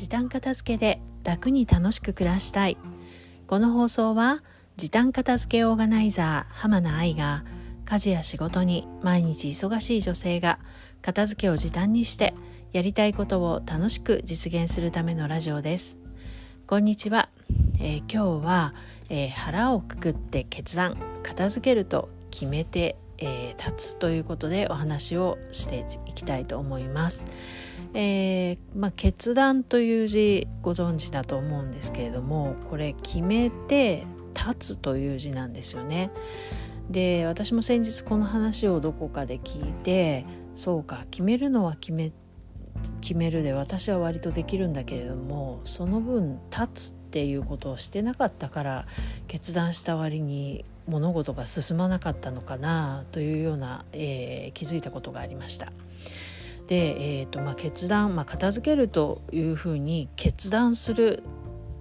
時短片付けで楽に楽しく暮らしたい。この放送は時短片付けオーガナイザー浜名愛が家事や仕事に毎日忙しい女性が片付けを時短にしてやりたいことを楽しく実現するためのラジオです。こんにちは、えー、今日は、えー、腹をくくって決断片付けると決めてえー、立つということでお話をしていきたいと思います。えー、まあ、決断という字ご存知だと思うんですけれどもこれ決めて立つという字なんですよね。で私も先日この話をどこかで聞いてそうか決めるのは決め決めるで私は割とできるんだけれどもその分立つっていうことをしてなかったから決断した割に物事が進まなかったのかなというような、えー、気づいたことがありました。で、えーとまあ、決断、まあ、片付けるというふうに決断する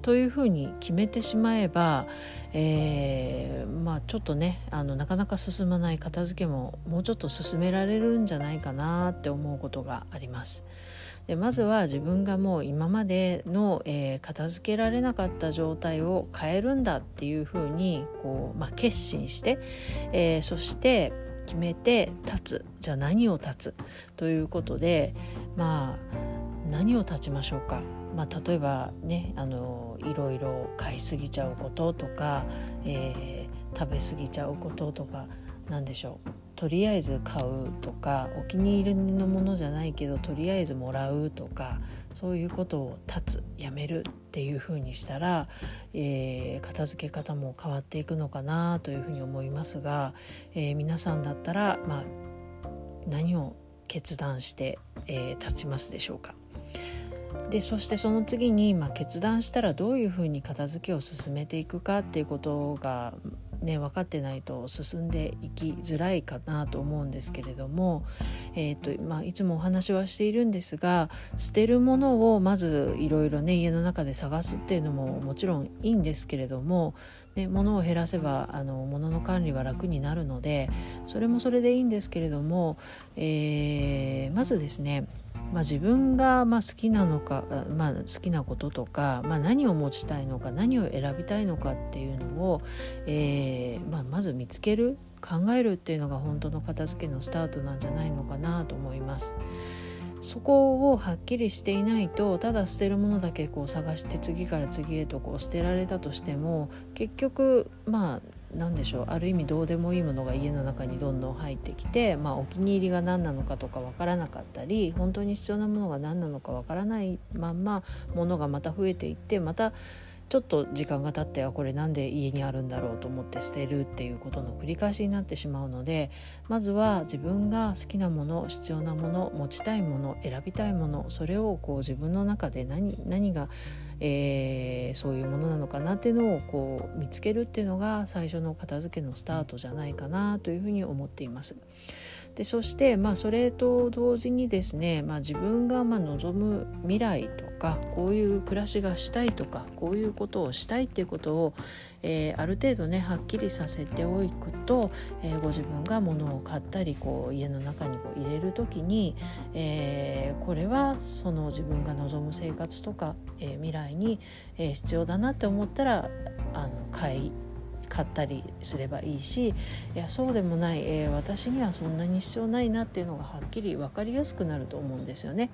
というふうに決めてしまえば、えー、まあ、ちょっとねあのなかなか進まない片付けももうちょっと進められるんじゃないかなって思うことがあります。でまずは自分がもう今までの、えー、片付けられなかった状態を変えるんだっていうふうにこう、まあ、決心して、えー、そして決めて立つ。じゃあ何を立つ？ということでまあ何を立ちましょうか？まあ、例えばねあのいろいろ買いすぎちゃうこととか、えー、食べ過ぎちゃうこととか何でしょう？とりあえず買うとかお気に入りのものじゃないけどとりあえずもらうとかそういうことを立つやめるっていうふうにしたら、えー、片付け方も変わっていくのかなというふうに思いますが、えー、皆さんだったら、まあ、何を決断して、えー、立ちますでしょうか。でそしてその次に、まあ、決断したらどういうふうに片付けを進めていくかっていうことがね、分かってないと進んでいきづらいかなと思うんですけれども、えーとまあ、いつもお話はしているんですが捨てるものをまずいろいろね家の中で探すっていうのももちろんいいんですけれども、ね、物を減らせばあの物の管理は楽になるのでそれもそれでいいんですけれども、えー、まずですねまあ、自分がまあ好きなのか、まあ、好きなこととか、まあ、何を持ちたいのか何を選びたいのかっていうのを、えーまあ、まず見つける考えるっていうのが本当の片付けのスタートなんじゃないのかなと思います。そこをはっきりしていないとただ捨てるものだけこう探して次から次へとこう捨てられたとしても結局まあ何でしょうある意味どうでもいいものが家の中にどんどん入ってきて、まあ、お気に入りが何なのかとか分からなかったり本当に必要なものが何なのか分からないまんまものがまた増えていってまたちょっと時間が経ってはこれなんで家にあるんだろうと思って捨てるっていうことの繰り返しになってしまうのでまずは自分が好きなもの必要なもの持ちたいもの選びたいものそれをこう自分の中で何何がえー、そういうものなのかなっていうのをこう見つけるっていうのが最初の片付けのスタートじゃないかなというふうに思っています。でそして、まあ、それと同時にですね、まあ、自分がま望む未来とかこういう暮らしがしたいとかこういうことをしたいっていうことを、えー、ある程度ねはっきりさせておくと、えー、ご自分が物を買ったりこう家の中にこう入れる時に、えー、これはその自分が望む生活とか、え未来に、え必要だなって思ったらあの買い買ったりすればいいしいやそうでもない、えー、私にはそんなに必要ないなっていうのがはっきり分かりやすくなると思うんですよね。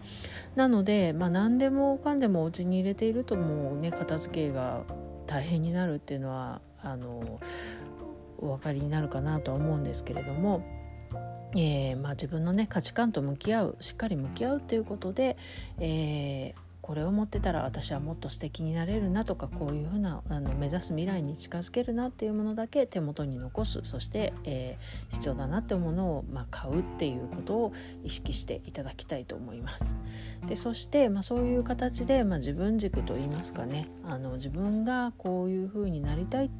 なので、まあ、何でもかんでもお家に入れているともうね片付けが大変になるっていうのはあのお分かりになるかなとは思うんですけれども。えーまあ、自分のね価値観と向き合うしっかり向き合うということで、えー、これを持ってたら私はもっと素敵になれるなとかこういうふうなあの目指す未来に近づけるなっていうものだけ手元に残すそして、えー、必要だなってものを、まあ、買うっていうことを意識していただきたいと思います。でそして、まあ、そういう形で、まあ、自分軸といいますかねあの自分がこういうふうになりたい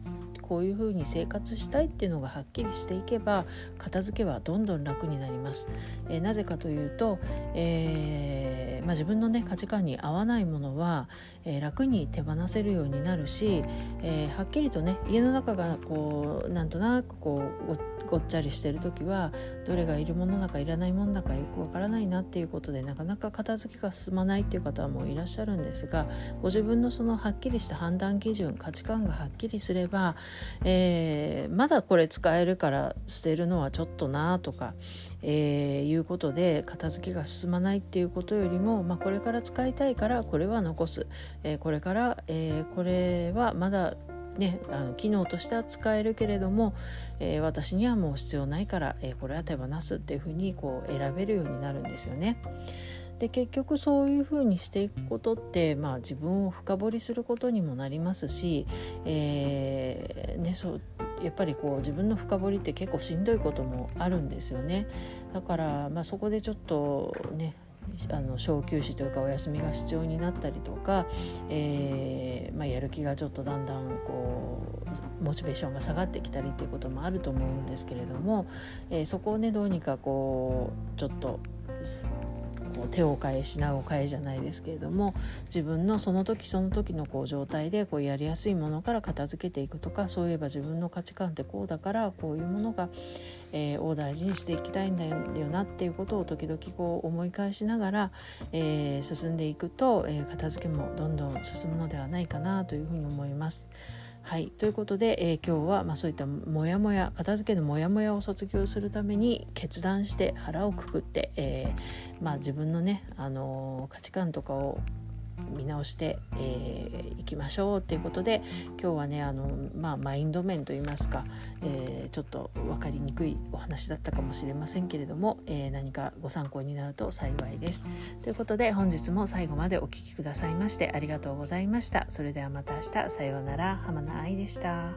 こういうふうに生活したいっていうのがはっきりしていけば片付けはどんどん楽になります。えー、なぜかというと、えーまあ、自分の、ね、価値観に合わないものは、えー、楽に手放せるようになるし、えー、はっきりとね家の中がこうなんとなくこうごっちゃりしてる時はどれがいるものだかいらないものだかよくわからないなっていうことでなかなか片付けが進まないっていう方もいらっしゃるんですがご自分のそのはっきりした判断基準価値観がはっきりすれば、えー、まだこれ使えるから捨てるのはちょっとなとか、えー、いうことで片付けが進まないっていうことよりも、まあ、これから使いたいからこれは残す、えー、これから、えこれはまだね、あの機能としては使えるけれども、えー、私にはもう必要ないから、えー、これは手放すっていうふうにこう選べるようになるんですよね。で結局そういうふうにしていくことって、まあ、自分を深掘りすることにもなりますし、えーね、そうやっぱりこう自分の深掘りって結構しんどいこともあるんですよね。だから、まあ、そこでちょっとねあの小休止というかお休みが必要になったりとか、えーまあ、やる気がちょっとだんだんこうモチベーションが下がってきたりっていうこともあると思うんですけれども、えー、そこをねどうにかこうちょっとこう手を変え品を変えじゃないですけれども自分のその時その時のこう状態でこうやりやすいものから片付けていくとかそういえば自分の価値観ってこうだからこういうものが、えー、を大事にしていきたいんだよなっていうことを時々こう思い返しながら、えー、進んでいくと、えー、片付けもどんどん進むのではないかなというふうに思います。はい。ということで、えー、今日は、まあ、そういったモヤモヤ片付けのモヤモヤを卒業するために決断して腹をくくって、えーまあ、自分のね、あのー、価値観とかを見直して、えー、きましょうということで今日はねあの、まあ、マインド面といいますか、えー、ちょっと分かりにくいお話だったかもしれませんけれども、えー、何かご参考になると幸いです。ということで本日も最後までお聴きくださいましてありがとうございました。それではまた明日さようなら浜名愛でした。